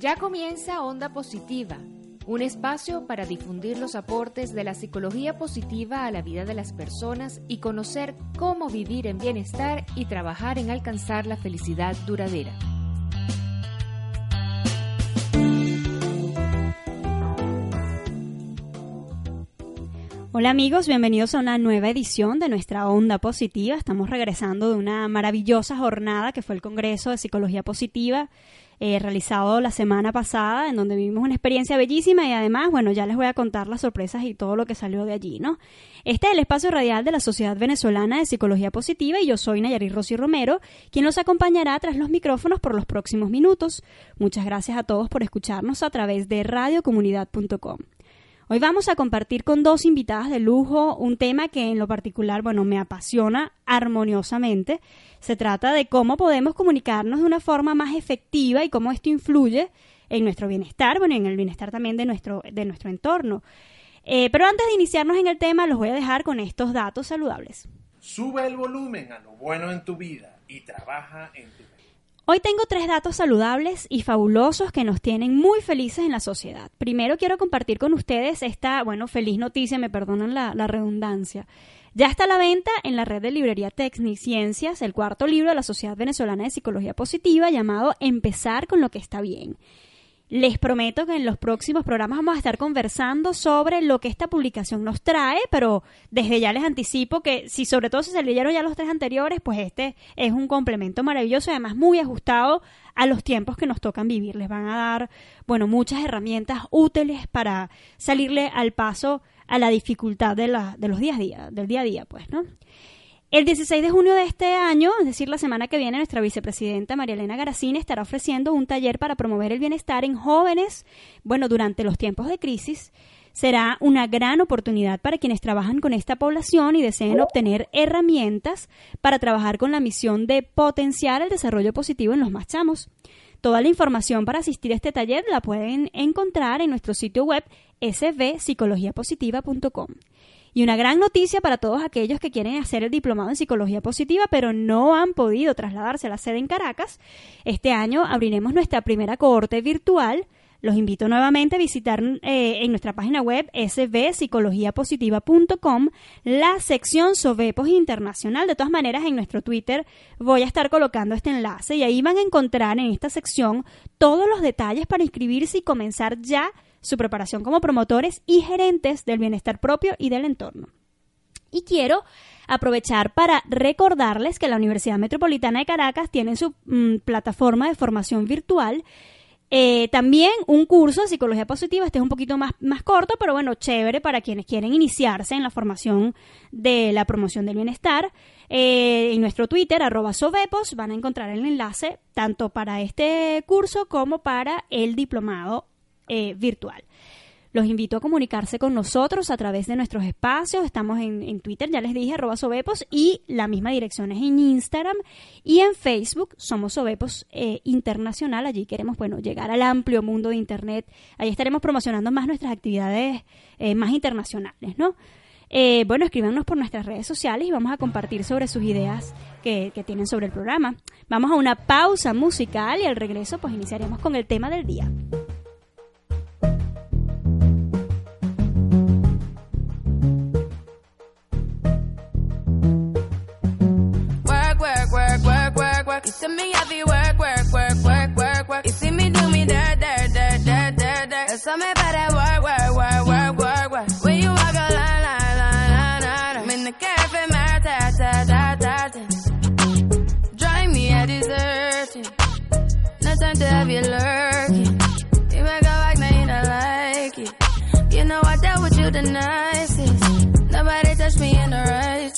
Ya comienza Onda Positiva, un espacio para difundir los aportes de la psicología positiva a la vida de las personas y conocer cómo vivir en bienestar y trabajar en alcanzar la felicidad duradera. Hola amigos, bienvenidos a una nueva edición de nuestra Onda Positiva. Estamos regresando de una maravillosa jornada que fue el Congreso de Psicología Positiva eh, realizado la semana pasada, en donde vivimos una experiencia bellísima y además, bueno, ya les voy a contar las sorpresas y todo lo que salió de allí, ¿no? Este es el espacio radial de la Sociedad Venezolana de Psicología Positiva y yo soy Nayari Rossi Romero, quien los acompañará tras los micrófonos por los próximos minutos. Muchas gracias a todos por escucharnos a través de radiocomunidad.com. Hoy vamos a compartir con dos invitadas de lujo un tema que en lo particular, bueno, me apasiona armoniosamente. Se trata de cómo podemos comunicarnos de una forma más efectiva y cómo esto influye en nuestro bienestar, bueno, en el bienestar también de nuestro, de nuestro entorno. Eh, pero antes de iniciarnos en el tema, los voy a dejar con estos datos saludables. Sube el volumen a lo bueno en tu vida y trabaja en tu Hoy tengo tres datos saludables y fabulosos que nos tienen muy felices en la sociedad. Primero quiero compartir con ustedes esta, bueno, feliz noticia, me perdonan la, la redundancia. Ya está a la venta en la red de librería Tecniciencias el cuarto libro de la Sociedad Venezolana de Psicología Positiva llamado Empezar con lo que está bien. Les prometo que en los próximos programas vamos a estar conversando sobre lo que esta publicación nos trae, pero desde ya les anticipo que si sobre todo si se leyeron ya los tres anteriores, pues este es un complemento maravilloso y además muy ajustado a los tiempos que nos tocan vivir. Les van a dar, bueno, muchas herramientas útiles para salirle al paso a la dificultad de, los días del día a día, pues, ¿no? El 16 de junio de este año, es decir, la semana que viene, nuestra vicepresidenta María Elena Garacini estará ofreciendo un taller para promover el bienestar en jóvenes, bueno, durante los tiempos de crisis. Será una gran oportunidad para quienes trabajan con esta población y deseen obtener herramientas para trabajar con la misión de potenciar el desarrollo positivo en los más chamos. Toda la información para asistir a este taller la pueden encontrar en nuestro sitio web svpsicologiapositiva.com. Y una gran noticia para todos aquellos que quieren hacer el diplomado en psicología positiva, pero no han podido trasladarse a la sede en Caracas. Este año abriremos nuestra primera cohorte virtual. Los invito nuevamente a visitar eh, en nuestra página web svpsicologiapositiva.com la sección Sobepos Internacional. De todas maneras, en nuestro Twitter voy a estar colocando este enlace y ahí van a encontrar en esta sección todos los detalles para inscribirse y comenzar ya su preparación como promotores y gerentes del bienestar propio y del entorno. Y quiero aprovechar para recordarles que la Universidad Metropolitana de Caracas tiene su mm, plataforma de formación virtual eh, también un curso de psicología positiva, este es un poquito más, más corto, pero bueno, chévere para quienes quieren iniciarse en la formación de la promoción del bienestar. Eh, en nuestro Twitter, arroba Sovepos, van a encontrar el enlace tanto para este curso como para el diplomado eh, virtual. Los invito a comunicarse con nosotros a través de nuestros espacios. Estamos en, Twitter, ya les dije, arroba Sobepos, y la misma dirección es en Instagram. Y en Facebook somos Sobepos eh, Internacional. Allí queremos, bueno, llegar al amplio mundo de Internet. Allí estaremos promocionando más nuestras actividades eh, más internacionales, ¿no? bueno, escríbanos por nuestras redes sociales y vamos a compartir sobre sus ideas que, que, tienen sobre el programa. Vamos a una pausa musical y al regreso pues iniciaremos con el tema del día. See me have to work, work, work, work, work, work. You see me do me dirt, dirt, dirt, dirt, dirt, dirt. So me better work, work, work, work, work, work. When you walk a line, line, line, line, line. I'm in the cafe, my ta, ta, ta, ta, ta. Drive me a desertion. No time to have you lurking. You make a like, now you don't like it. You know I dealt with you the nicest. Nobody touched me in the righteous.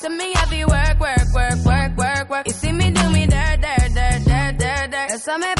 see me happy work, work, work, work, work, work. You see me do me dirt, dirt, dirt, dirt, dirt, dirt. There's something about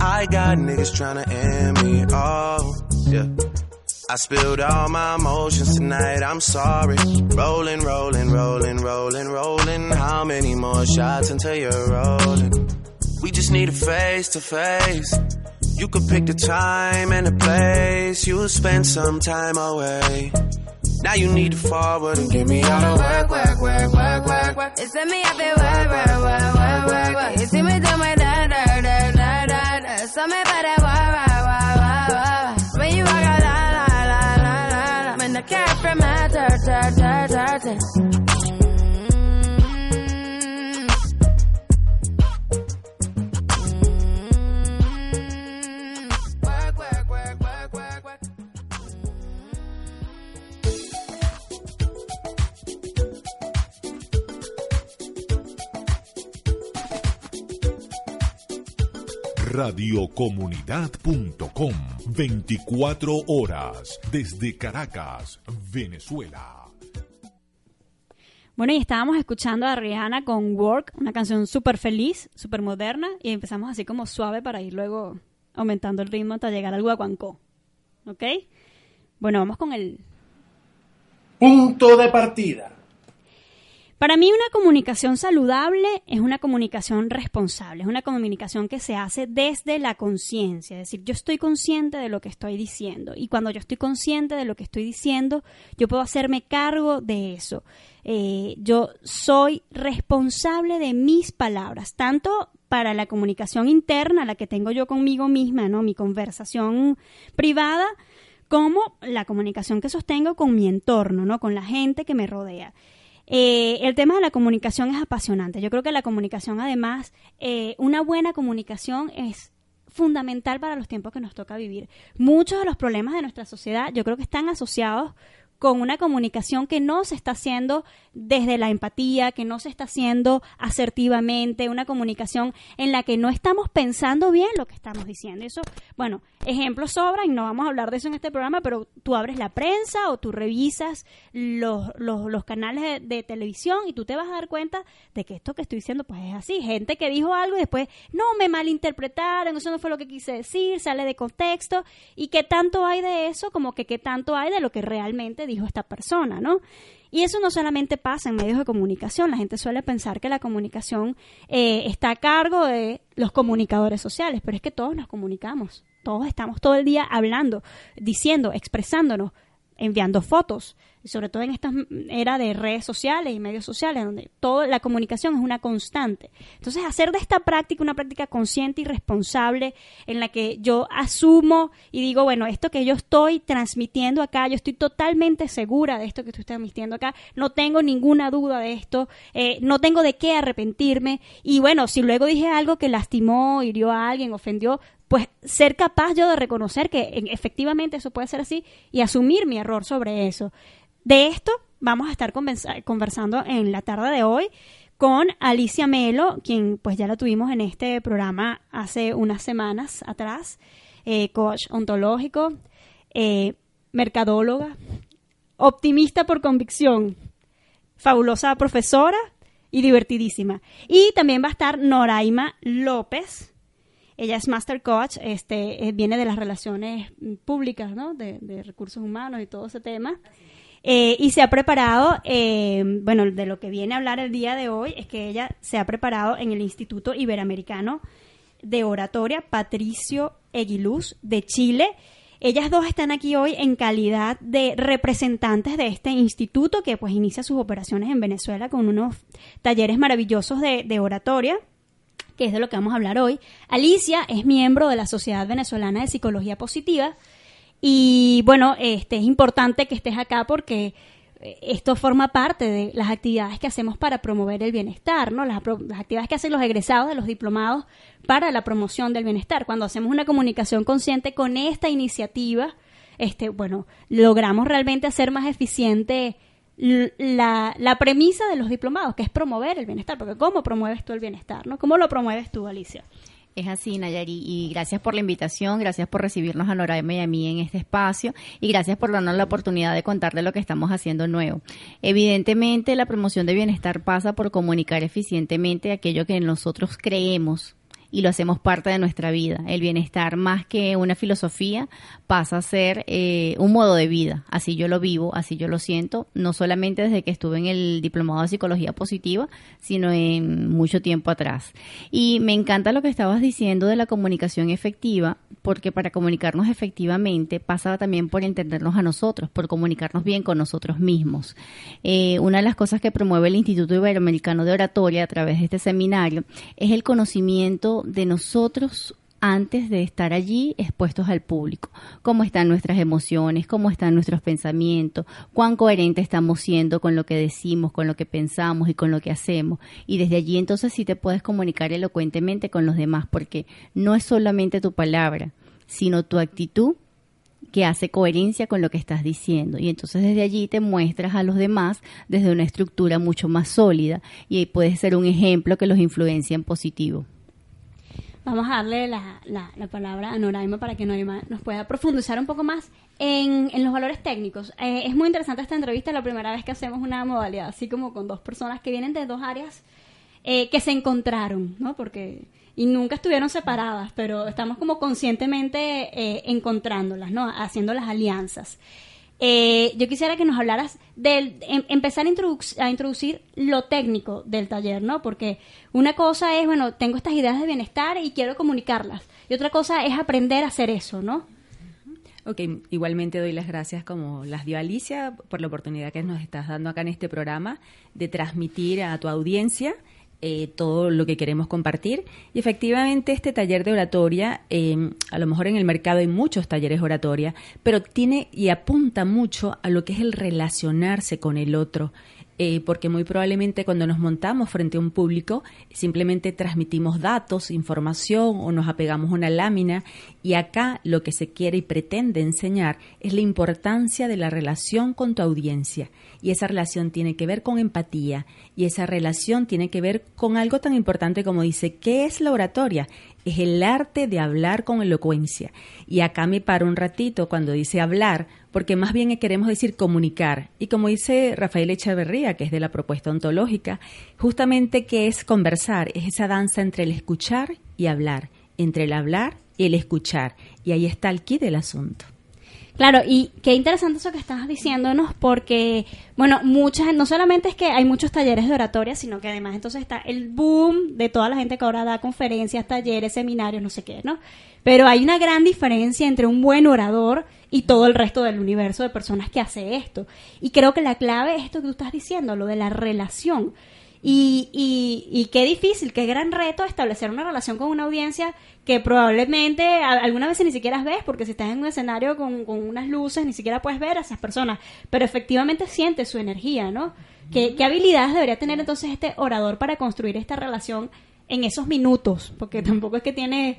I got niggas tryna end me. Oh, yeah. I spilled all my emotions tonight. I'm sorry. Rolling, rolling, rolling, rolling, rolling. How many more shots until you're rolling? We just need a face to face. You could pick the time and the place. You'll spend some time away. Now you need to forward and give me all the work, work, work, work, work, work. It's me, I feel work, work, work, work, work, work. You see me do my Radiocomunidad.com 24 horas desde Caracas, Venezuela. Bueno, y estábamos escuchando a Rihanna con Work, una canción súper feliz, súper moderna, y empezamos así como suave para ir luego aumentando el ritmo hasta llegar al guaguancó. ¿Ok? Bueno, vamos con el... Punto de partida. Para mí una comunicación saludable es una comunicación responsable, es una comunicación que se hace desde la conciencia, es decir, yo estoy consciente de lo que estoy diciendo y cuando yo estoy consciente de lo que estoy diciendo, yo puedo hacerme cargo de eso. Eh, yo soy responsable de mis palabras, tanto para la comunicación interna, la que tengo yo conmigo misma, ¿no? Mi conversación privada, como la comunicación que sostengo con mi entorno, ¿no? Con la gente que me rodea. Eh, el tema de la comunicación es apasionante. Yo creo que la comunicación, además, eh, una buena comunicación es fundamental para los tiempos que nos toca vivir. Muchos de los problemas de nuestra sociedad yo creo que están asociados con una comunicación que no se está haciendo desde la empatía, que no se está haciendo asertivamente, una comunicación en la que no estamos pensando bien lo que estamos diciendo. Eso, bueno, ejemplos sobran, no vamos a hablar de eso en este programa, pero tú abres la prensa o tú revisas los, los, los canales de, de televisión y tú te vas a dar cuenta de que esto que estoy diciendo pues es así. Gente que dijo algo y después, no, me malinterpretaron, eso no fue lo que quise decir, sale de contexto. ¿Y qué tanto hay de eso como que qué tanto hay de lo que realmente dijo esta persona, ¿no? Y eso no solamente pasa en medios de comunicación, la gente suele pensar que la comunicación eh, está a cargo de los comunicadores sociales, pero es que todos nos comunicamos, todos estamos todo el día hablando, diciendo, expresándonos, enviando fotos, sobre todo en esta era de redes sociales y medios sociales, donde toda la comunicación es una constante. Entonces, hacer de esta práctica una práctica consciente y responsable en la que yo asumo y digo, bueno, esto que yo estoy transmitiendo acá, yo estoy totalmente segura de esto que estás transmitiendo acá, no tengo ninguna duda de esto, eh, no tengo de qué arrepentirme y bueno, si luego dije algo que lastimó, hirió a alguien, ofendió, pues ser capaz yo de reconocer que efectivamente eso puede ser así y asumir mi error sobre eso. De esto vamos a estar conversando en la tarde de hoy con Alicia Melo, quien pues ya la tuvimos en este programa hace unas semanas atrás, eh, coach ontológico, eh, mercadóloga, optimista por convicción, fabulosa profesora y divertidísima. Y también va a estar Noraima López. Ella es Master Coach, este, eh, viene de las relaciones públicas, ¿no? De recursos humanos y todo ese tema. Eh, y se ha preparado, eh, bueno, de lo que viene a hablar el día de hoy es que ella se ha preparado en el Instituto Iberoamericano de Oratoria Patricio Eguiluz de Chile. Ellas dos están aquí hoy en calidad de representantes de este instituto que pues inicia sus operaciones en Venezuela con unos talleres maravillosos de, de oratoria que es de lo que vamos a hablar hoy. Alicia es miembro de la Sociedad Venezolana de Psicología Positiva, y bueno, este es importante que estés acá porque eh, esto forma parte de las actividades que hacemos para promover el bienestar, ¿no? Las, actividades que hacen los egresados de los diplomados para la promoción del bienestar. Cuando hacemos una comunicación consciente con esta iniciativa, este, bueno, logramos realmente hacer más eficiente la, la premisa de los diplomados, que es promover el bienestar, porque ¿cómo promueves tú el bienestar? ¿no? ¿Cómo lo promueves tú, Alicia? Es así, Nayari, y gracias por la invitación, gracias por recibirnos a Noraima y a mí en este espacio, y gracias por darnos la oportunidad de contar de lo que estamos haciendo nuevo. Evidentemente, la promoción de bienestar pasa por comunicar eficientemente aquello que nosotros creemos y lo hacemos parte de nuestra vida. El bienestar, más que una filosofía, pasa a ser eh, un modo de vida. Así yo lo vivo, así yo lo siento, no solamente desde que estuve en el diplomado de psicología positiva, sino en mucho tiempo atrás. Y me encanta lo que estabas diciendo de la comunicación efectiva, porque para comunicarnos efectivamente pasa también por entendernos a nosotros, por comunicarnos bien con nosotros mismos. Eh, una de las cosas que promueve el Instituto Iberoamericano de Oratoria a través de este seminario es el conocimiento de nosotros antes de estar allí expuestos al público, cómo están nuestras emociones, cómo están nuestros pensamientos, cuán coherentes estamos siendo con lo que decimos, con lo que pensamos y con lo que hacemos. Y desde allí entonces sí te puedes comunicar elocuentemente con los demás, porque no es solamente tu palabra, sino tu actitud que hace coherencia con lo que estás diciendo. Y entonces desde allí te muestras a los demás desde una estructura mucho más sólida y puedes ser un ejemplo que los influencia en positivo. Vamos a darle la, la, palabra a Noraima para que Noraima nos pueda profundizar un poco más en, en los valores técnicos. Eh, es muy interesante esta entrevista, la primera vez que hacemos una modalidad así como con dos personas que vienen de dos áreas eh, que se encontraron, ¿no? Porque y nunca estuvieron separadas, pero estamos como conscientemente eh, encontrándolas, ¿no? Haciendo las alianzas. Eh, yo quisiera que nos hablaras de em, empezar a, a, introducir lo técnico del taller, ¿no? Porque una cosa es, bueno, tengo estas ideas de bienestar y quiero comunicarlas. Y otra cosa es aprender a hacer eso, ¿no? Ok, igualmente doy las gracias como las dio Alicia por la oportunidad que nos estás dando acá en este programa de transmitir a tu audiencia eh, todo lo que queremos compartir. Y efectivamente este taller de oratoria, em, a lo mejor en el mercado hay muchos talleres oratoria, pero tiene y apunta mucho a lo que es el relacionarse con el otro. Eh, porque muy probablemente cuando nos montamos frente a un público simplemente transmitimos datos, información o nos apegamos a una lámina. Y acá lo que se quiere y pretende enseñar es la importancia de la relación con tu audiencia. Y esa relación tiene que ver con empatía. Y esa relación tiene que ver con algo tan importante como dice, ¿qué es la oratoria? Es el arte de hablar con elocuencia. Y acá me paro un ratito cuando dice hablar, porque más bien queremos decir comunicar. Y como dice Rafael Echeverría, que es de la propuesta ontológica, justamente que es conversar, es esa danza entre el escuchar y hablar, entre el hablar y el escuchar. Y ahí está el kit del asunto. Claro, y qué interesante eso que estás diciéndonos, porque, bueno, muchas, no solamente es que hay muchos talleres de oratoria, sino que además entonces está el boom de toda la gente que ahora da conferencias, talleres, seminarios, no sé qué, ¿no? Pero hay una gran diferencia entre un buen orador y todo el resto del universo de personas que hace esto. Y creo que la clave es esto que tú estás diciendo, lo de la relación. Y, y, y qué difícil, qué gran reto establecer una relación con una audiencia que probablemente a- algunas veces ni siquiera ves, porque si estás en un escenario con, con unas luces, ni siquiera puedes ver a esas personas, pero efectivamente sientes su energía, ¿no? ¿Qué, qué habilidades debería tener entonces este orador para construir esta relación en esos minutos? Porque tampoco es que tiene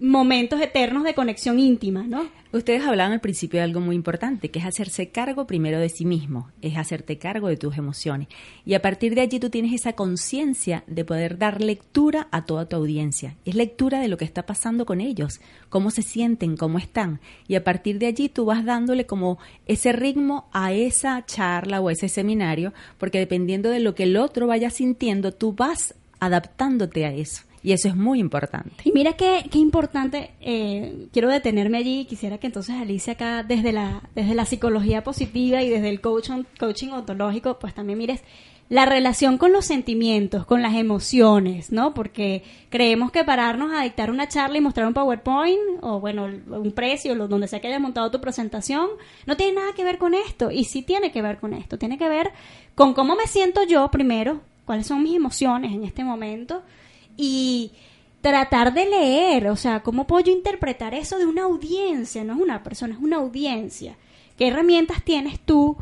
momentos eternos de conexión íntima, ¿no? Ustedes hablaban al principio de algo muy importante, que es hacerse cargo primero de sí mismo, es hacerte cargo de tus emociones. Y a partir de allí tú tienes esa conciencia de poder dar lectura a toda tu audiencia. Es lectura de lo que está pasando con ellos, cómo se sienten, cómo están. Y a partir de allí tú vas dándole como ese ritmo a esa charla o ese seminario, porque dependiendo de lo que el otro vaya sintiendo, tú vas adaptándote a eso. Y eso es muy importante. Y mira qué, qué importante, eh, quiero detenerme allí quisiera que entonces Alicia acá desde la, desde la psicología positiva y desde el coach, coaching ontológico, pues también mires la relación con los sentimientos, con las emociones, ¿no? Porque creemos que pararnos a dictar una charla y mostrar un PowerPoint o, bueno, un precio, donde sea que haya montado tu presentación, no tiene nada que ver con esto. Y sí tiene que ver con esto. Tiene que ver con cómo me siento yo primero, cuáles son mis emociones en este momento y tratar de leer, o sea, cómo puedo yo interpretar eso de una audiencia, no es una persona, es una audiencia. ¿Qué herramientas tienes tú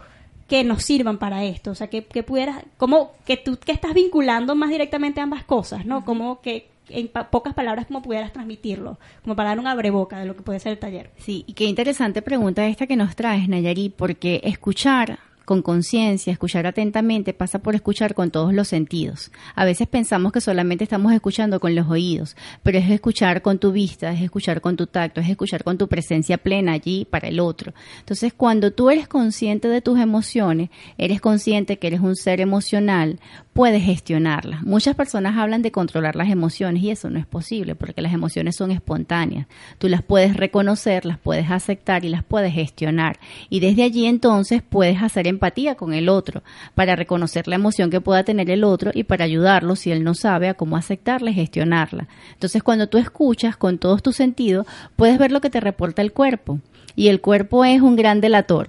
que nos sirvan para esto? O sea, que, que pudieras, como que tú que estás vinculando más directamente ambas cosas, ¿no? Como que en pa- pocas palabras cómo pudieras transmitirlo, como para dar un abreboca de lo que puede ser el taller. Sí, y qué interesante pregunta esta que nos traes, Nayari, porque escuchar con conciencia, escuchar atentamente, pasa por escuchar con todos los sentidos. A veces pensamos que solamente estamos escuchando con los oídos, pero es escuchar con tu vista, es escuchar con tu tacto, es escuchar con tu presencia plena allí para el otro. Entonces, cuando tú eres consciente de tus emociones, eres consciente que eres un ser emocional, puedes gestionarlas. Muchas personas hablan de controlar las emociones y eso no es posible porque las emociones son espontáneas. Tú las puedes reconocer, las puedes aceptar y las puedes gestionar. Y desde allí entonces puedes hacer empatía con el otro para reconocer la emoción que pueda tener el otro y para ayudarlo si él no sabe a cómo aceptarla y gestionarla. Entonces cuando tú escuchas con todos tus sentidos, puedes ver lo que te reporta el cuerpo. Y el cuerpo es un gran delator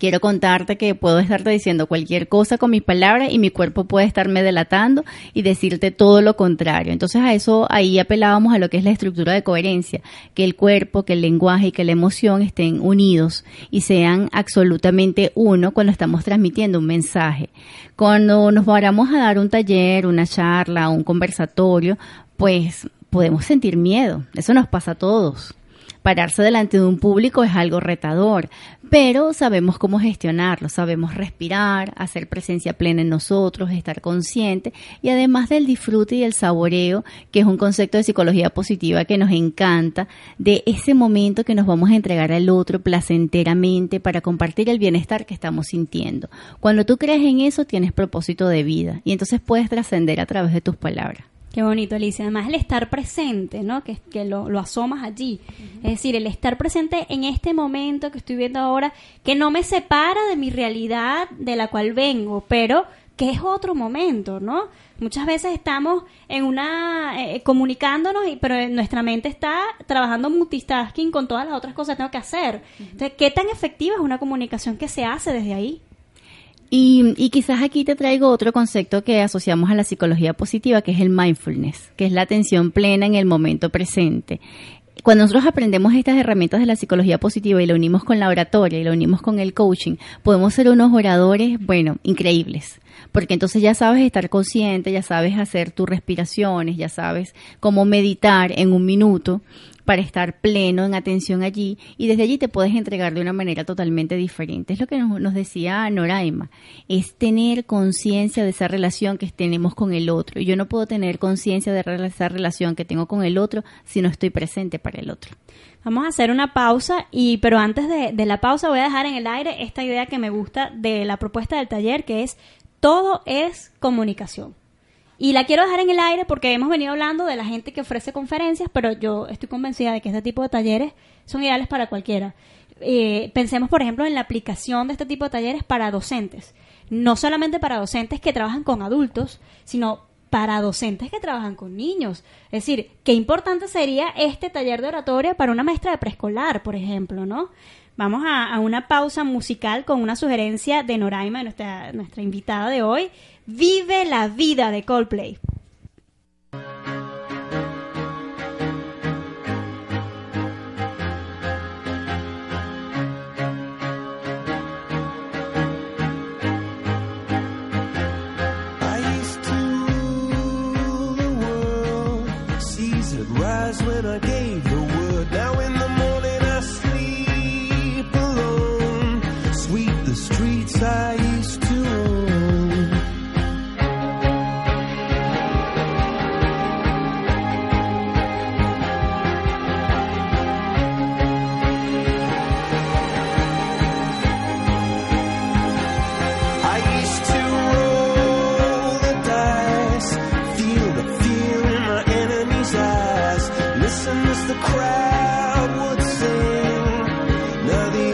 quiero contarte que puedo estarte diciendo cualquier cosa con mis palabras y mi cuerpo puede estarme delatando y decirte todo lo contrario. Entonces a eso ahí apelábamos a lo que es la estructura de coherencia, que el cuerpo, que el lenguaje y que la emoción estén unidos y sean absolutamente uno cuando estamos transmitiendo un mensaje. Cuando nos vayamos a dar un taller, una charla, un conversatorio, pues podemos sentir miedo. Eso nos pasa a todos pararse delante de un público es algo retador, pero sabemos cómo gestionarlo, sabemos respirar, hacer presencia plena en nosotros, estar consciente y además del disfrute y el saboreo, que es un concepto de psicología positiva que nos encanta, de ese momento que nos vamos a entregar al otro placenteramente para compartir el bienestar que estamos sintiendo. Cuando tú crees en eso, tienes propósito de vida y entonces puedes trascender a través de tus palabras. Qué bonito, Alicia. Además, el estar presente, ¿no? Que, que lo, lo asomas allí. Es decir, el estar presente en este momento que estoy viendo ahora, que no me separa de mi realidad de la cual vengo, pero que es otro momento, ¿no? Muchas veces estamos en una eh, comunicándonos, y, pero nuestra mente está trabajando multitasking con todas las otras cosas que tengo que hacer. Entonces, ¿qué tan efectiva es una comunicación que se hace desde ahí? Y, y, quizás aquí te traigo otro concepto que asociamos a la psicología positiva, que es el mindfulness, que es la atención plena en el momento presente. Cuando nosotros aprendemos estas herramientas de la psicología positiva y lo unimos con la oratoria y lo unimos con el coaching, podemos ser unos oradores, bueno, increíbles. Porque entonces ya sabes estar consciente, ya sabes hacer tus respiraciones, ya sabes cómo meditar en un minuto para estar pleno en atención allí y desde allí te puedes entregar de una manera totalmente diferente. Es lo que nos, decía Noraima, es tener conciencia de esa relación que tenemos con el otro. Yo no puedo tener conciencia de esa relación que tengo con el otro si no estoy presente para el otro. Vamos a hacer una pausa y pero antes de, de la pausa voy a dejar en el aire esta idea que me gusta de la propuesta del taller que es todo es comunicación. Y la quiero dejar en el aire porque hemos venido hablando de la gente que ofrece conferencias, pero yo estoy convencida de que este tipo de talleres son ideales para cualquiera. Eh, pensemos, por ejemplo, en la aplicación de este tipo de talleres para docentes. No solamente para docentes que trabajan con adultos, sino para docentes que trabajan con niños. Es decir, qué importante sería este taller de oratoria para una maestra de preescolar, por ejemplo, ¿no? Vamos a, a, una pausa musical con una sugerencia de Noraima, nuestra, nuestra invitada de hoy, Vive la vida de Coldplay. the crowd would sing. Now the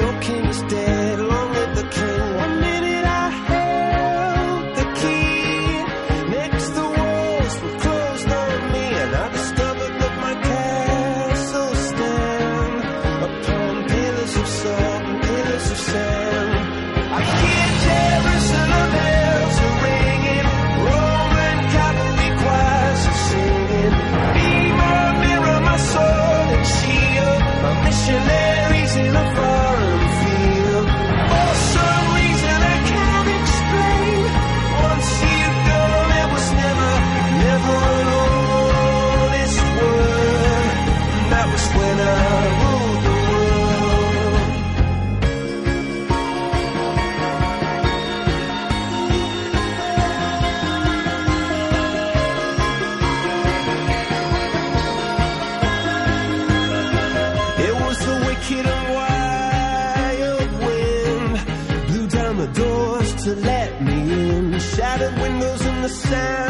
Yeah.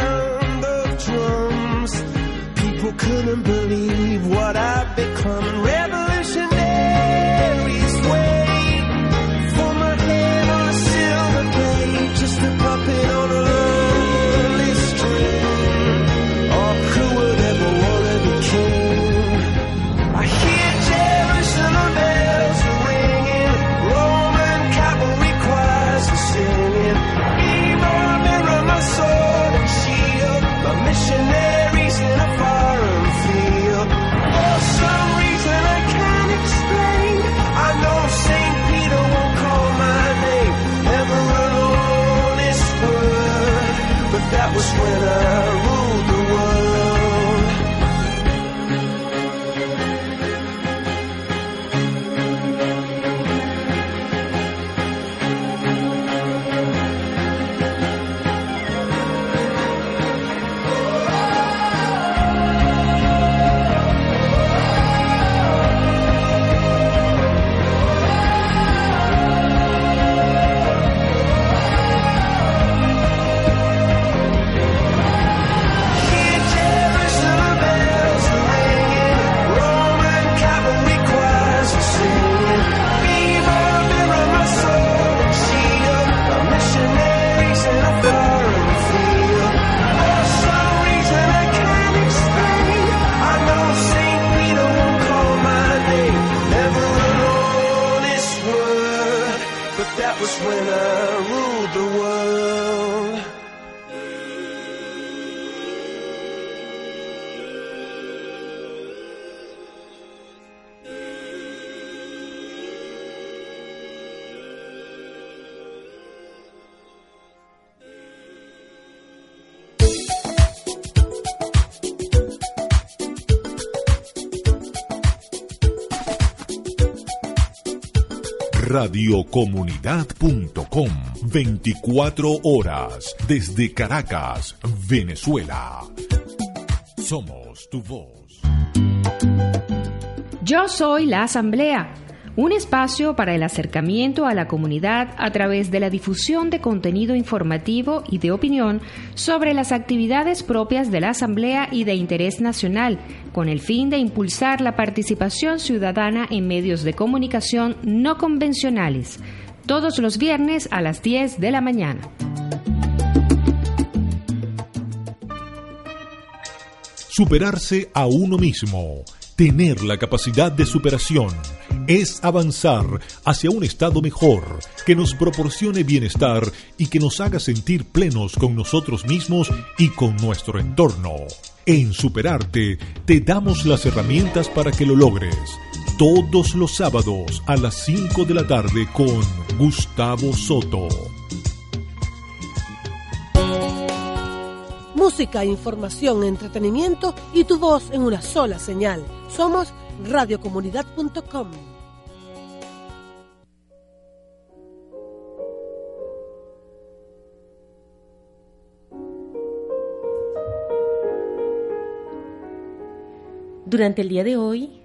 radiocomunidad.com. 24 horas desde Caracas, Venezuela. Somos tu voz. Yo soy la Asamblea un espacio para el acercamiento a la comunidad a través de la difusión de contenido informativo y de opinión sobre las actividades propias de la Asamblea y de interés nacional, con el fin de impulsar la participación ciudadana en medios de comunicación no convencionales, todos los viernes a las 10 de la mañana. Superarse a uno mismo, tener la capacidad de superación es avanzar hacia un estado mejor que nos proporcione bienestar y que nos haga sentir plenos con nosotros mismos y con nuestro entorno. En Superarte te damos las herramientas para que lo logres. Todos los sábados a las 5 de la tarde con Gustavo Soto. Música, información, entretenimiento y tu voz en una sola señal. Somos radiocomunidad.com. Durante el día de hoy,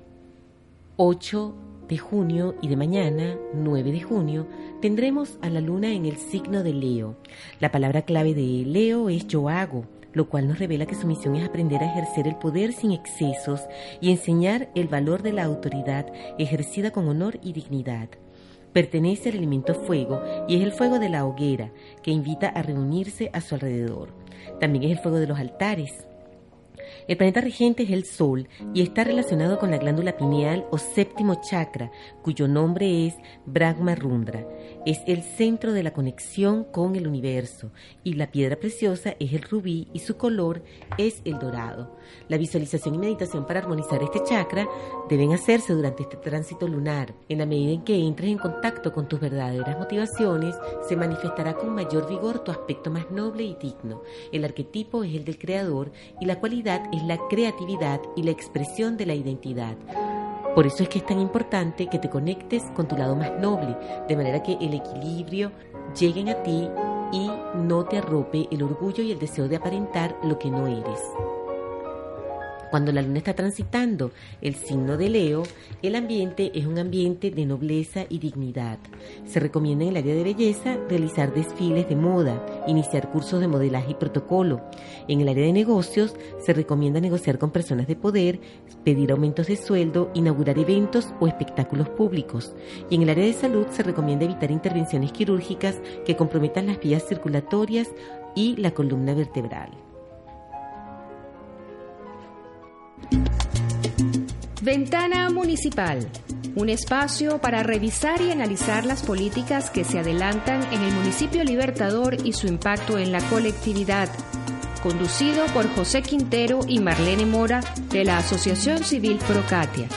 8 de junio y de mañana, 9 de junio, tendremos a la luna en el signo de Leo. La palabra clave de Leo es yo hago, lo cual nos revela que su misión es aprender a ejercer el poder sin excesos y enseñar el valor de la autoridad ejercida con honor y dignidad. Pertenece al elemento fuego y es el fuego de la hoguera que invita a reunirse a su alrededor. También es el fuego de los altares, el planeta regente es el Sol y está relacionado con la glándula pineal o séptimo chakra, cuyo nombre es Brahma Rundra. Es el centro de la conexión con el universo y la piedra preciosa es el rubí y su color es el dorado. La visualización y meditación para armonizar este chakra deben hacerse durante este tránsito lunar. En la medida en que entres en contacto con tus verdaderas motivaciones, se manifestará con mayor vigor tu aspecto más noble y digno. El arquetipo es el del creador y la cualidad es la creatividad y la expresión de la identidad. Por eso es que es tan importante que te conectes con tu lado más noble, de manera que el equilibrio llegue a ti y no te arrope el orgullo y el deseo de aparentar lo que no eres. Cuando la luna está transitando el signo de Leo, el ambiente es un ambiente de nobleza y dignidad. Se recomienda en el área de belleza realizar desfiles de moda, iniciar cursos de modelaje y protocolo. En el área de negocios se recomienda negociar con personas de poder, pedir aumentos de sueldo, inaugurar eventos o espectáculos públicos. Y en el área de salud se recomienda evitar intervenciones quirúrgicas que comprometan las vías circulatorias y la columna vertebral. Ventana Municipal, un espacio para revisar y analizar las políticas que se adelantan en el municipio Libertador y su impacto en la colectividad. Conducido por José Quintero y Marlene Mora de la Asociación Civil Procatia.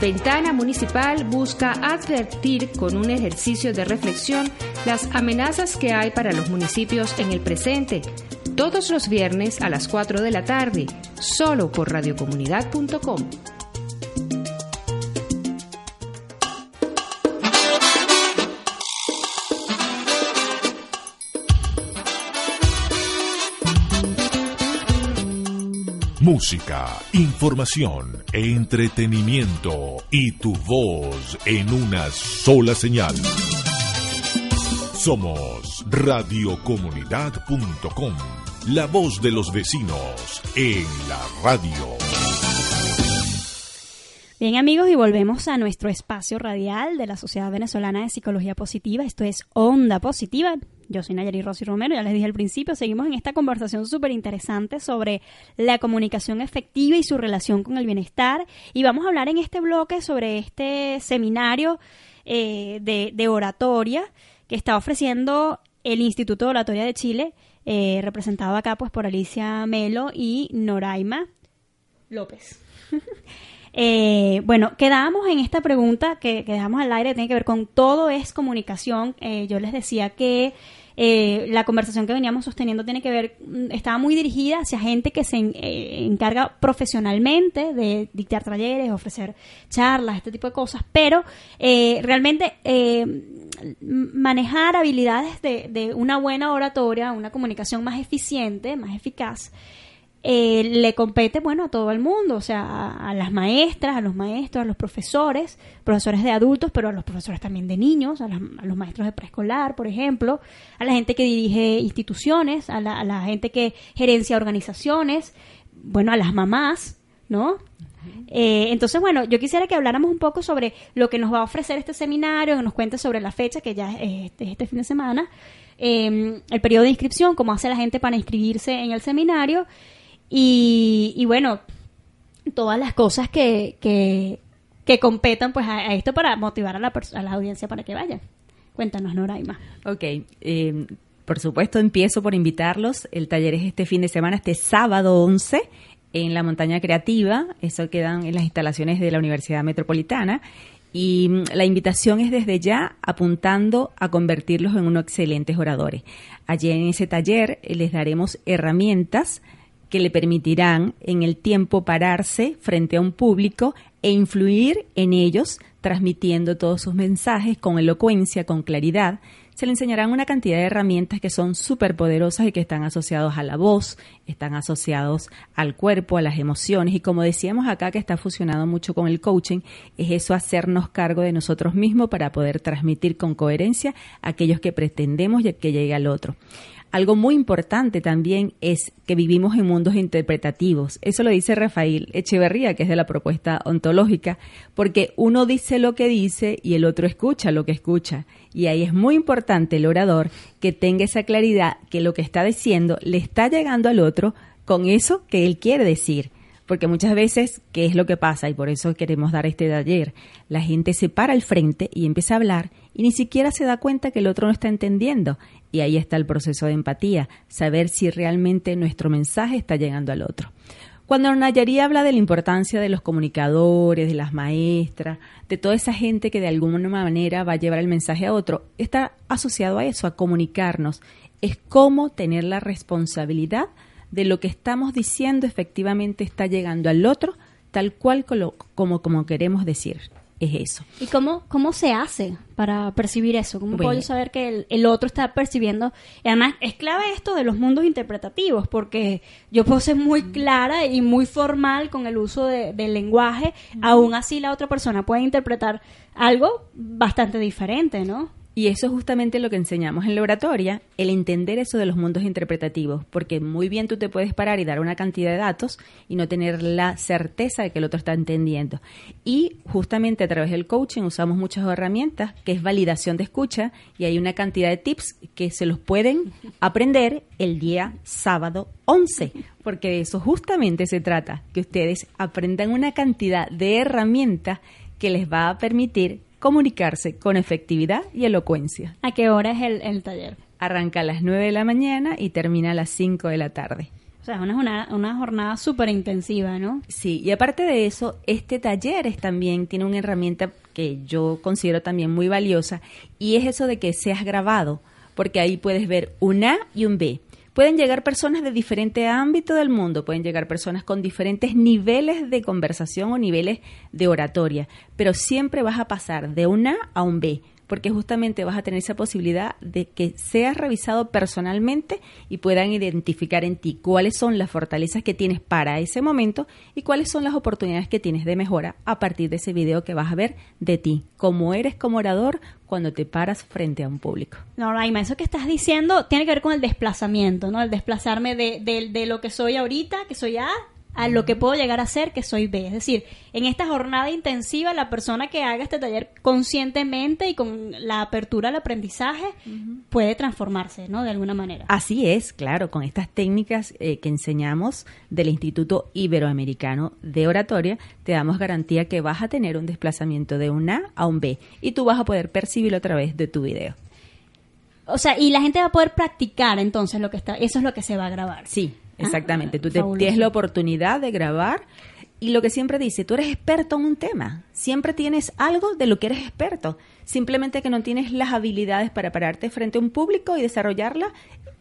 Ventana Municipal busca advertir con un ejercicio de reflexión las amenazas que hay para los municipios en el presente, todos los viernes a las 4 de la tarde, solo por radiocomunidad.com. Música, información, entretenimiento y tu voz en una sola señal. Somos radiocomunidad.com, la voz de los vecinos en la radio. Bien amigos, y volvemos a nuestro espacio radial de la Sociedad Venezolana de Psicología Positiva. Esto es Onda Positiva. Yo soy Nayari Rossi Romero, ya les dije al principio, seguimos en esta conversación súper interesante sobre la comunicación efectiva y su relación con el bienestar. Y vamos a hablar en este bloque sobre este seminario eh, de, oratoria que está ofreciendo el Instituto de Oratoria de Chile, eh, representado acá pues por Alicia Melo y Noraima López. Eh, bueno, quedábamos en esta pregunta que, que, dejamos al aire, tiene que ver con todo es comunicación. yo les decía que eh, la conversación que veníamos sosteniendo tiene que ver, mm, estaba muy dirigida hacia gente que se eh, encarga profesionalmente de dictar talleres, ofrecer charlas, este tipo de cosas, pero eh, realmente manejar habilidades de, de una buena oratoria, una comunicación más eficiente, más eficaz, eh, le compete, bueno, a todo el mundo, o sea, a, las maestras, a los maestros, a los profesores, profesores de adultos, pero a los profesores también de niños, a, los maestros de preescolar, por ejemplo, a la gente que dirige instituciones, a la, gente que gerencia organizaciones, bueno, a las mamás, ¿no? Eh, entonces, bueno, yo quisiera que habláramos un poco sobre lo que nos va a ofrecer este seminario, que nos cuente sobre la fecha, que ya es este, este fin de semana, eh, el periodo de inscripción, cómo hace la gente para inscribirse en el seminario y, bueno, todas las cosas que, que, competan pues a, esto para motivar a la, a la audiencia para que vayan. Cuéntanos, Noraima. Ok, eh, por supuesto empiezo por invitarlos. El taller es este fin de semana, este sábado 11, en la Montaña Creativa. Eso quedan en las instalaciones de la Universidad Metropolitana. Y mm, la invitación es desde ya apuntando a convertirlos en unos excelentes oradores. Allí en ese taller eh, les daremos herramientas que le permitirán en el tiempo pararse frente a un público e influir en ellos, transmitiendo todos sus mensajes con elocuencia, con claridad. Se le enseñarán una cantidad de herramientas que son súper poderosas y que están asociados a la voz, están asociados al cuerpo, a las emociones. Y como decíamos acá, que está fusionado mucho con el coaching, es eso hacernos cargo de nosotros mismos para poder transmitir con coherencia aquellos que pretendemos que llegue al otro. Algo muy importante también es que vivimos en mundos interpretativos. Eso lo dice Rafael Echeverría, que es de la propuesta ontológica, porque uno dice lo que dice y el otro escucha lo que escucha. Y ahí es muy importante el orador que tenga esa claridad que lo que está diciendo le está llegando al otro con eso que él quiere decir. Porque muchas veces, ¿qué es lo que pasa? Y por eso queremos dar este taller. La gente se para al frente y empieza a hablar y ni siquiera se da cuenta que el otro no está entendiendo. Y ahí está el proceso de empatía, saber si realmente nuestro mensaje está llegando al otro. Cuando Nayari habla de la importancia de los comunicadores, de las maestras, de toda esa gente que de alguna manera va a llevar el mensaje a otro, está asociado a eso, a comunicarnos. Es cómo tener la responsabilidad de lo que estamos diciendo efectivamente está llegando al otro, tal cual como, como, como queremos decir. Es eso. ¿Y cómo, cómo se hace para percibir eso? ¿Cómo puedo Bueno. yo saber que el, el otro está percibiendo? Y además, es clave esto de los mundos interpretativos, porque yo puedo ser muy clara y muy formal con el uso de- del lenguaje, aún así la otra persona puede interpretar algo bastante diferente, ¿no? Y eso es justamente lo que enseñamos en la oratoria, el entender eso de los mundos interpretativos, porque muy bien tú te puedes parar y dar una cantidad de datos y no tener la certeza de que el otro está entendiendo. Y justamente a través del coaching usamos muchas herramientas, que es validación de escucha, y hay una cantidad de tips que se los pueden aprender el día sábado 11, porque de eso justamente se trata, que ustedes aprendan una cantidad de herramientas que les va a permitir comunicarse con efectividad y elocuencia. ¿A qué hora es el, el taller? Arranca a las 9 de la mañana y termina a las 5 de la tarde. O sea, es una, una, una jornada súper intensiva, ¿no? Sí, y aparte de eso, este taller es también tiene una herramienta que yo considero también muy valiosa y es eso de que seas grabado, porque ahí puedes ver un A y un B. Pueden llegar personas de diferente ámbito del mundo, pueden llegar personas con diferentes niveles de conversación o niveles de oratoria, pero siempre vas a pasar de un A a un B, porque justamente vas a tener esa posibilidad de que seas revisado personalmente y puedan identificar en ti cuáles son las fortalezas que tienes para ese momento y cuáles son las oportunidades que tienes de mejora a partir de ese video que vas a ver de ti, cómo eres como orador cuando te paras frente a un público. No, Raima, eso que estás diciendo tiene que ver con el desplazamiento, ¿no? El desplazarme de, de- de lo que soy ahorita, que soy A, a lo que puedo llegar a ser, que soy B. Es decir, en esta jornada intensiva, la persona que haga este taller conscientemente y con la apertura al aprendizaje puede transformarse, ¿no? De alguna manera. Así es, claro, con estas técnicas eh, que enseñamos del Instituto Iberoamericano de Oratoria, te damos garantía que vas a tener un desplazamiento de un A a un B y tú vas a poder percibirlo a través de tu video. O sea, y la gente va a poder practicar entonces lo que está, eso es lo que se va a grabar. Sí, exactamente. Ah, tú te- tienes la oportunidad de grabar y lo que siempre dice, tú eres experto en un tema, siempre tienes algo de lo que eres experto, simplemente que no tienes las habilidades para pararte frente a un público y desarrollarla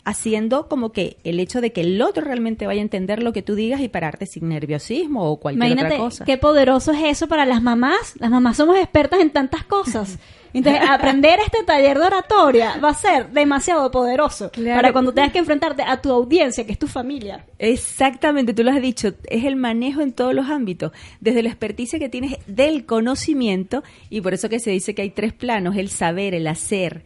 haciendo como que el hecho de que el otro realmente vaya a entender lo que tú digas y pararte sin nerviosismo o cualquier Imagínate otra cosa. qué poderoso es eso para las mamás. Las mamás somos expertas en tantas cosas. Entonces, aprender este taller de oratoria va a ser demasiado poderoso Claro. para cuando tengas que enfrentarte a tu audiencia, que es tu familia. Exactamente, tú lo has dicho, es el manejo en todos los ámbitos, desde la experticia que tienes del conocimiento, y por eso que se dice que hay tres planos, el saber, el hacer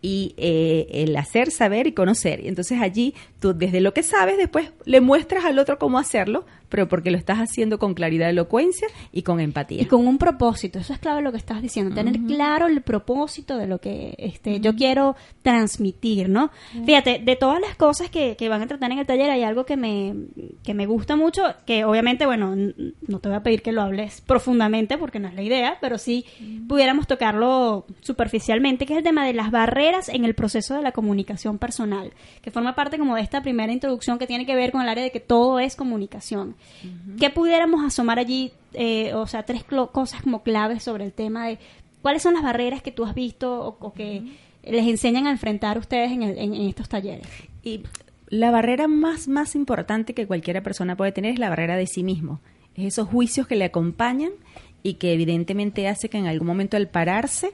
y eh, el hacer, saber y conocer. Y entonces allí tú desde lo que sabes después le muestras al otro cómo hacerlo pero porque lo estás haciendo con claridad, elocuencia y con empatía. Y con un propósito, eso es clave lo que estás diciendo, tener claro el propósito de lo que este, yo quiero transmitir, ¿no? Fíjate, de todas las cosas que, que van a tratar en el taller hay algo que me, que me gusta mucho, que obviamente, bueno, no te voy a pedir que lo hables profundamente porque no es la idea, pero sí pudiéramos tocarlo superficialmente, que es el tema de las barreras en el proceso de la comunicación personal, que forma parte como de esta primera introducción que tiene que ver con el área de que todo es comunicación. ¿Qué pudiéramos asomar allí? eh, o sea, tres cosas como claves sobre el tema de cuáles son las barreras que tú has visto o, o que les enseñan a enfrentar ustedes en, el- en- en estos talleres. Y la barrera más, más importante que cualquier persona puede tener es la barrera de sí mismo. Es esos juicios que le acompañan y que evidentemente hace que en algún momento al pararse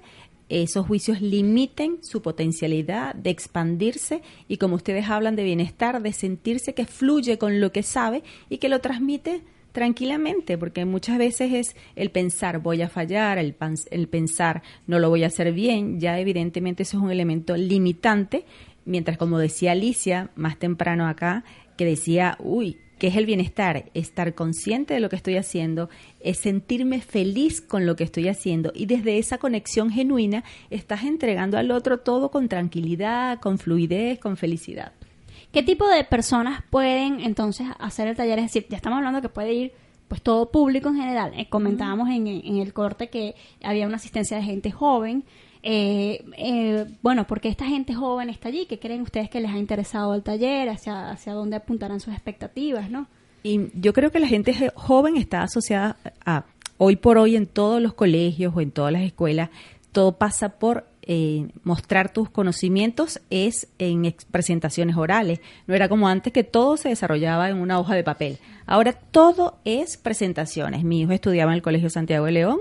esos juicios limiten su potencialidad de expandirse y como ustedes hablan de bienestar, de sentirse que fluye con lo que sabe y que lo transmite tranquilamente, porque muchas veces es el pensar voy a fallar, el, el pensar no lo voy a hacer bien, ya evidentemente eso es un elemento limitante, mientras como decía Alicia más temprano acá, que decía, uy, ¿qué es el bienestar? Estar consciente de lo que estoy haciendo, es sentirme feliz con lo que estoy haciendo y desde esa conexión genuina estás entregando al otro todo con tranquilidad, con fluidez, con felicidad. ¿Qué tipo de personas pueden entonces hacer el taller? Es decir, ya estamos hablando que puede ir pues todo público en general. Eh, comentábamos en, en el corte que había una asistencia de gente joven. Eh, eh, bueno, porque esta gente joven está allí? ¿Qué creen ustedes que les ha interesado el taller? ¿Hacia, hacia dónde apuntarán sus expectativas? ¿no? Y yo creo que la gente joven está asociada a, hoy por hoy en todos los colegios o en todas las escuelas, todo pasa por eh, mostrar tus conocimientos es en presentaciones orales. No era como antes que todo se desarrollaba en una hoja de papel. Ahora todo es presentaciones. Mi hijo estudiaba en el Colegio Santiago de León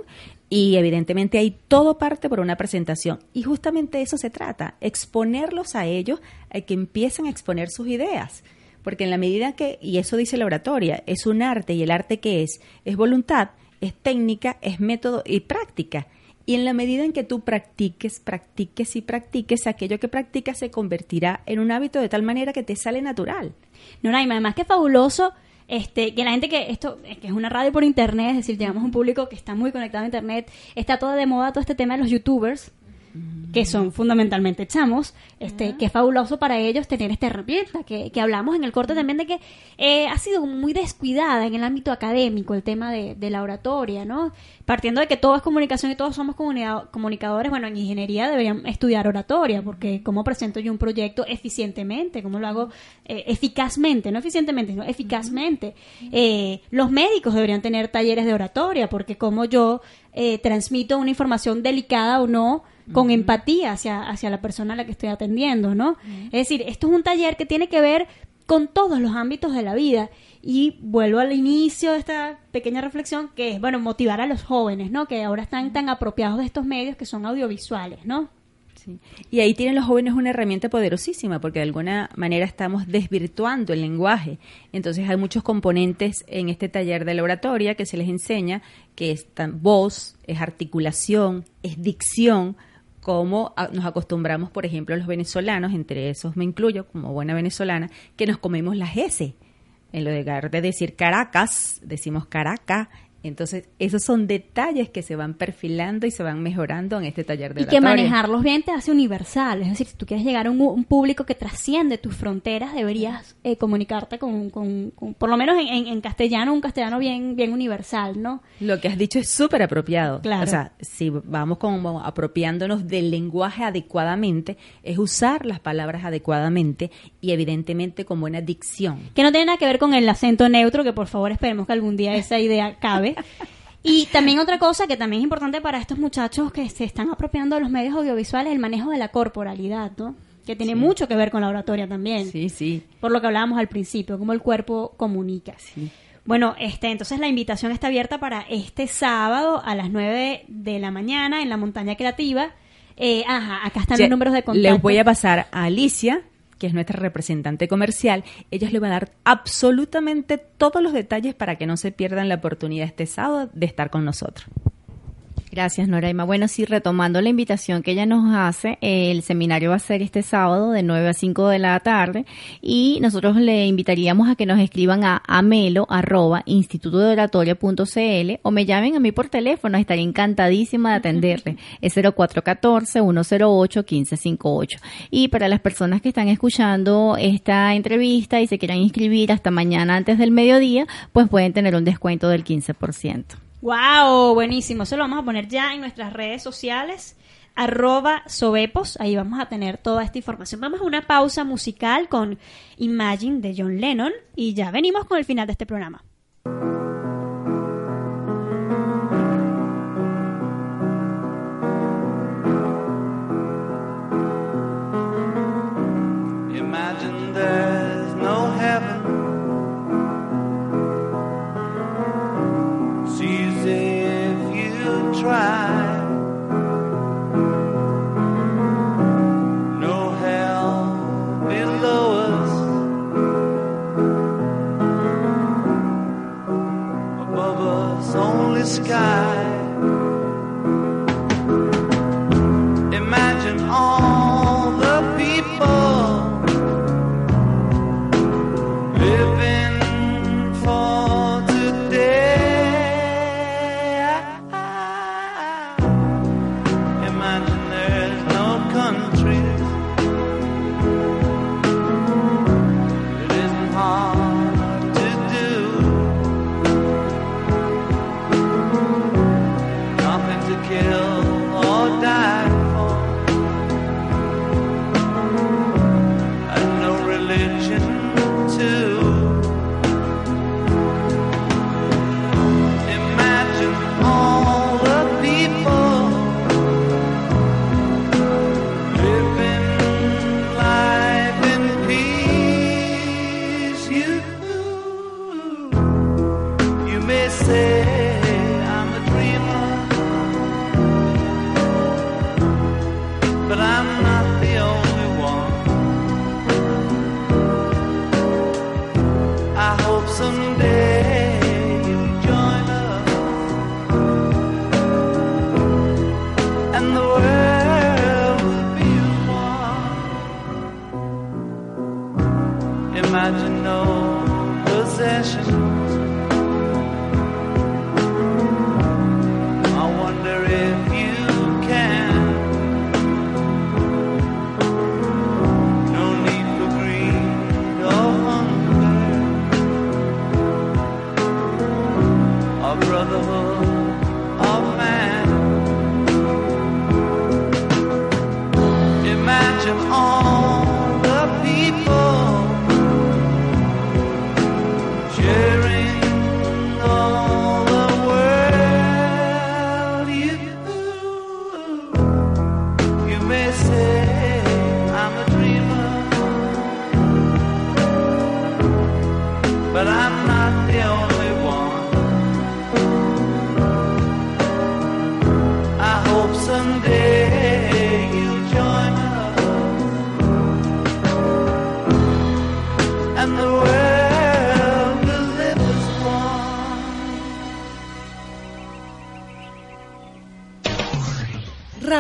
y evidentemente ahí todo parte por una presentación. Y justamente eso se trata, exponerlos a ellos, a que empiecen a exponer sus ideas. Porque en la medida que, y eso dice la oratoria, es un arte, y el arte que es, es voluntad, es técnica, es método y práctica. Y en la medida en que tú practiques, practiques y practiques, aquello que practicas se convertirá en un hábito de tal manera que te sale natural. Noraima, además que fabuloso este, que la gente que esto que es una radio por internet, es decir, llegamos a un público que está muy conectado a internet, está todo de moda todo este tema de los youtubers que son fundamentalmente chamos, este, que es fabuloso para ellos tener esta herramienta, que, que hablamos en el corte también de que eh, ha sido muy descuidada en el ámbito académico el tema de, de la oratoria, ¿no? Partiendo de que todo es comunicación y todos somos comunica- comunicadores, bueno, en ingeniería deberían estudiar oratoria, porque cómo presento yo un proyecto eficientemente, cómo lo hago eh, eficazmente, no eficientemente, sino eficazmente. Eh, los médicos deberían tener talleres de oratoria, porque como yo eh, transmito una información delicada o no, con empatía hacia, hacia la persona a la que estoy atendiendo, ¿no? Es decir, esto es un taller que tiene que ver con todos los ámbitos de la vida. Y vuelvo al inicio de esta pequeña reflexión, que es, bueno, motivar a los jóvenes, ¿no? Que ahora están tan apropiados de estos medios que son audiovisuales, ¿no? Sí. Y ahí tienen los jóvenes una herramienta poderosísima, porque de alguna manera estamos desvirtuando el lenguaje. Entonces hay muchos componentes en este taller de la oratoria que se les enseña, que es voz, es articulación, es dicción, como a- nos acostumbramos, por ejemplo, los venezolanos, entre esos me incluyo como buena venezolana, que nos comemos las S. En lugar de decir Caracas, decimos Caraca. Entonces, esos son detalles que se van perfilando y se van mejorando en este taller de Y que manejarlos bien te hace universal. Es decir, si tú quieres llegar a un, un público que trasciende tus fronteras, deberías eh, comunicarte con, con- con- por lo menos en, en- en castellano, un castellano bien, bien universal, ¿no? Lo que has dicho es súper apropiado. Claro. O sea, si vamos como apropiándonos del lenguaje adecuadamente, es usar las palabras adecuadamente y evidentemente con buena dicción. Que no tiene nada que ver con el acento neutro, que por favor esperemos que algún día esa idea cabe. Y también otra cosa que también es importante para estos muchachos que se están apropiando de los medios audiovisuales, el manejo de la corporalidad, ¿no? Que tiene mucho que ver con la oratoria también. Sí, sí. Por lo que hablábamos al principio, cómo el cuerpo comunica. Bueno, este, entonces la invitación está abierta para este sábado a las 9 de la mañana en la Montaña Creativa. Eh, ajá, acá están Ya, los números de contacto. Les voy a pasar a Alicia, que es nuestra representante comercial. Ella le va a dar absolutamente todos los detalles para que no se pierdan la oportunidad este sábado de estar con nosotros. Gracias, Noraima. Bueno, sí, retomando la invitación que ella nos hace, el seminario va a ser este sábado de 9 a 5 de la tarde y nosotros le invitaríamos a que nos escriban a amelo arroba instituto de oratoria.cl o me llamen a mí por teléfono, estaría encantadísima de atenderle. Es 0414-108-1558. Y para las personas que están escuchando esta entrevista y se quieran inscribir hasta mañana antes del mediodía, pues pueden tener un descuento del 15%. ¡Wow! Buenísimo. Eso lo vamos a poner ya en nuestras redes sociales. Arroba Sobepos, ahí vamos a tener toda esta información. Vamos a una pausa musical con Imagine de John Lennon y ya venimos con el final de este programa.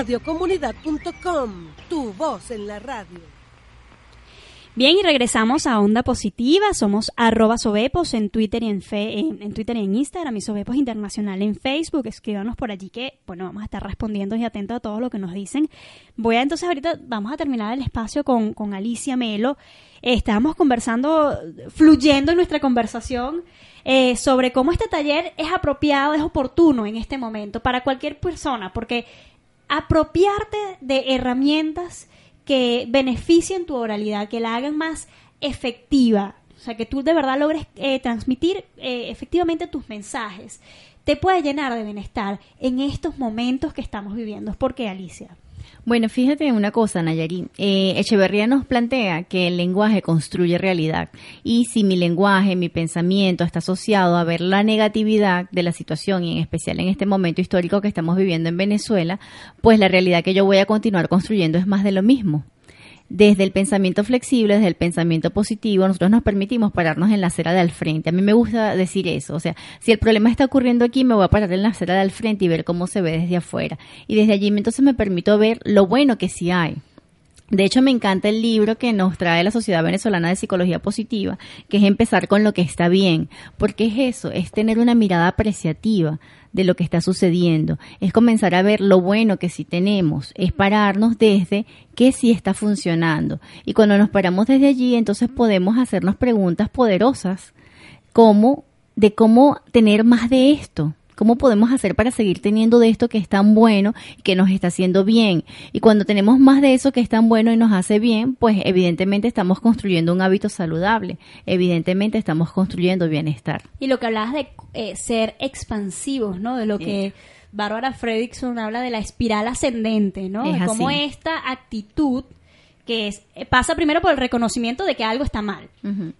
Radiocomunidad.com, tu voz en la radio. Bien, y regresamos a Onda Positiva. Somos arroba Sobepos en Twitter y en, fe, en, Twitter y en Instagram y Sobepos Internacional en Facebook. Escríbanos por allí que, bueno, vamos a estar respondiendo y atentos a todo lo que nos dicen. Voy a entonces ahorita, vamos a terminar el espacio con, con Alicia Melo. Eh, estábamos conversando, fluyendo en nuestra conversación eh, sobre cómo este taller es apropiado, es oportuno en este momento para cualquier persona, porque apropiarte de herramientas que beneficien tu oralidad, que la hagan más efectiva, o sea, que tú de verdad logres eh, transmitir eh, efectivamente tus mensajes, te puede llenar de bienestar en estos momentos que estamos viviendo. ¿Por qué, Alicia? Bueno, fíjate una cosa, Nayarit. Eh, Echeverría nos plantea que el lenguaje construye realidad. Y si mi lenguaje, mi pensamiento está asociado a ver la negatividad de la situación y en especial en este momento histórico que estamos viviendo en Venezuela, pues la realidad que yo voy a continuar construyendo es más de lo mismo. Desde el pensamiento flexible, desde el pensamiento positivo, nosotros nos permitimos pararnos en la acera de al frente. A mí me gusta decir eso, o sea, si el problema está ocurriendo aquí, me voy a parar en la acera de al frente y ver cómo se ve desde afuera. Y desde allí entonces me permito ver lo bueno que sí hay. De hecho, me encanta el libro que nos trae la Sociedad Venezolana de Psicología Positiva, que es empezar con lo que está bien, porque es eso, es tener una mirada apreciativa de lo que está sucediendo, es comenzar a ver lo bueno que sí tenemos, es pararnos desde qué sí está funcionando. Y cuando nos paramos desde allí, entonces podemos hacernos preguntas poderosas como de cómo tener más de esto, ¿Cómo podemos hacer para seguir teniendo de esto que es tan bueno y que nos está haciendo bien? Y cuando tenemos más de eso que es tan bueno y nos hace bien, pues evidentemente estamos construyendo un hábito saludable, evidentemente estamos construyendo bienestar. Y lo que hablabas de eh, ser expansivos, ¿no? De lo que Bárbara Fredrickson habla de la espiral ascendente, ¿no? Es de cómo así. esta actitud que es, eh, pasa primero por el reconocimiento de que algo está mal,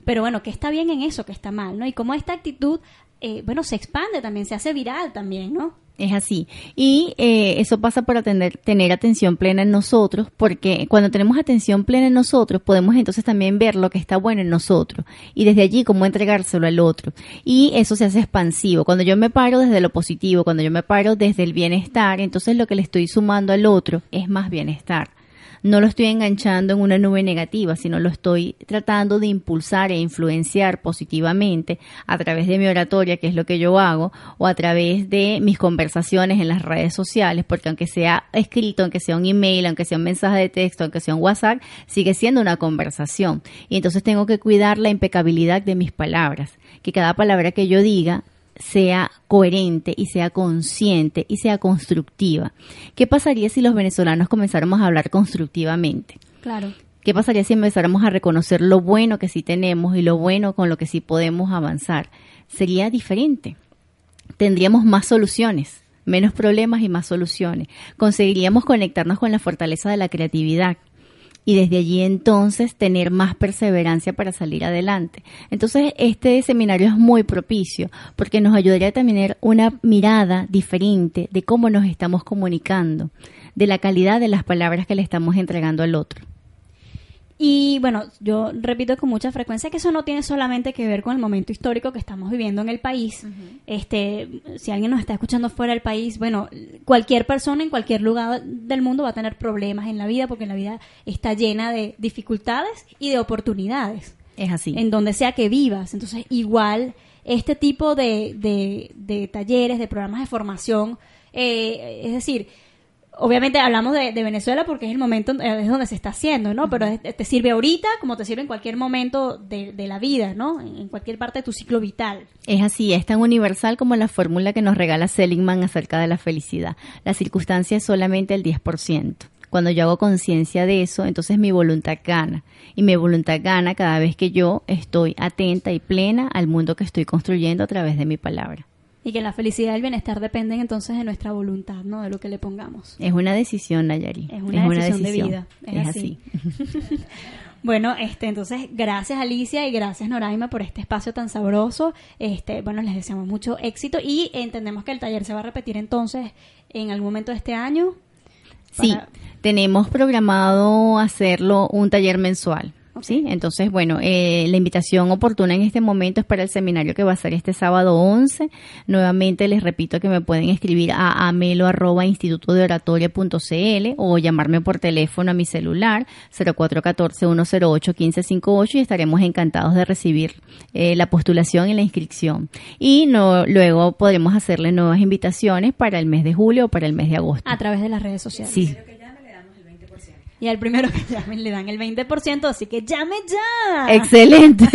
pero bueno, que está bien en eso que está mal, ¿no? Y cómo esta actitud, eh, bueno, se expande también, se hace viral también, ¿no? Es así. Y eh, eso pasa por atender, tener atención plena en nosotros, porque cuando tenemos atención plena en nosotros, podemos entonces también ver lo que está bueno en nosotros. Y desde allí, cómo entregárselo al otro. Y eso se hace expansivo. Cuando yo me paro desde lo positivo, cuando yo me paro desde el bienestar, entonces lo que le estoy sumando al otro es más bienestar. No lo estoy enganchando en una nube negativa, sino lo estoy tratando de impulsar e influenciar positivamente a través de mi oratoria, que es lo que yo hago, o a través de mis conversaciones en las redes sociales, porque aunque sea escrito, aunque sea un email, aunque sea un mensaje de texto, aunque sea un WhatsApp, sigue siendo una conversación. Y entonces tengo que cuidar la impecabilidad de mis palabras, que cada palabra que yo diga sea coherente y sea consciente y sea constructiva. ¿Qué pasaría si los venezolanos comenzáramos a hablar constructivamente? Claro. ¿Qué pasaría si empezáramos a reconocer lo bueno que sí tenemos y lo bueno con lo que sí podemos avanzar? Sería diferente. Tendríamos más soluciones, menos problemas y más soluciones. Conseguiríamos conectarnos con la fortaleza de la creatividad y desde allí entonces tener más perseverancia para salir adelante. Entonces este seminario es muy propicio porque nos ayudaría a tener una mirada diferente de cómo nos estamos comunicando, de la calidad de las palabras que le estamos entregando al otro. Y bueno, yo repito con mucha frecuencia que eso no tiene solamente que ver con el momento histórico que estamos viviendo en el país. Este, si alguien nos está escuchando fuera del país, bueno, cualquier persona en cualquier lugar del mundo va a tener problemas en la vida porque la vida está llena de dificultades y de oportunidades. Es así. En donde sea que vivas. Entonces, igual este tipo de, de, de talleres, de programas de formación, eh, es decir, obviamente hablamos de, de Venezuela porque es el momento, eh, es donde se está haciendo, ¿no? Pero es- te sirve ahorita como te sirve en cualquier momento de, de la vida, ¿no? En, en cualquier parte de tu ciclo vital. Es así, es tan universal como la fórmula que nos regala Seligman acerca de la felicidad. La circunstancia es solamente el 10%. Cuando yo hago conciencia de eso, entonces mi voluntad gana. Y mi voluntad gana cada vez que yo estoy atenta y plena al mundo que estoy construyendo a través de mi palabra. Y que la felicidad y el bienestar dependen entonces de nuestra voluntad, ¿no? De lo que le pongamos. Es una decisión, Nayari. Es una, decisión, de vida. Es, así. así. bueno, este, entonces, gracias Alicia y gracias Noraima por este espacio tan sabroso. Este, bueno, les deseamos mucho éxito y entendemos que el taller se va a repetir entonces en algún momento de este año. Sí, tenemos programado hacerlo un taller mensual. Sí, entonces, bueno, eh, la invitación oportuna en este momento es para el seminario que va a ser este sábado 11. Nuevamente les repito que me pueden escribir a amelo arroba instituto de oratoria.cl o llamarme por teléfono a mi celular 0414-108-1558 y estaremos encantados de recibir eh, la postulación y la inscripción. Y no, luego podremos hacerle nuevas invitaciones para el mes de julio o para el mes de agosto. A través de las redes sociales. Sí. Y al primero que llamen le dan el 20%, así que llame ya. Excelente.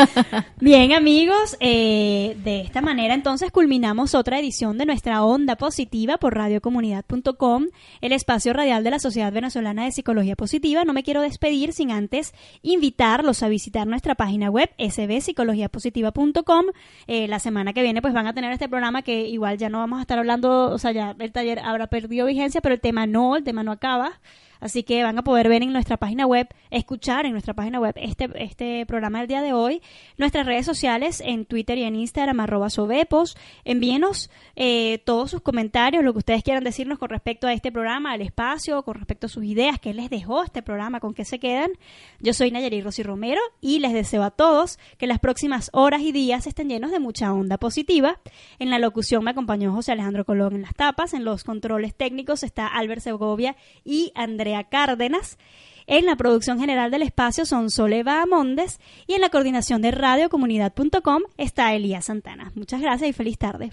Bien amigos, eh, de esta manera entonces culminamos otra edición de nuestra onda positiva por radiocomunidad.com, el espacio radial de la Sociedad Venezolana de Psicología Positiva. No me quiero despedir sin antes invitarlos a visitar nuestra página web sbpsicologiapositiva.com. Eh, la semana que viene pues van a tener este programa que igual ya no vamos a estar hablando, o sea, ya el taller habrá perdido vigencia, pero el tema no, el tema no acaba. Así que van a poder ver en nuestra página web, escuchar en nuestra página web este, este programa del día de hoy, nuestras redes sociales en Twitter y en Instagram, arroba sobepos. Envíenos eh, todos sus comentarios, lo que ustedes quieran decirnos con respecto a este programa, al espacio, con respecto a sus ideas, qué les dejó este programa, con qué se quedan. Yo soy Nayari Rosy Romero y les deseo a todos que las próximas horas y días estén llenos de mucha onda positiva. En la locución me acompañó José Alejandro Colón en las tapas, en los controles técnicos está Albert Segovia y Andrea Cárdenas. En la producción general del espacio son Soleva Amondes y en la coordinación de radiocomunidad.com está Elías Santana. Muchas gracias y feliz tarde.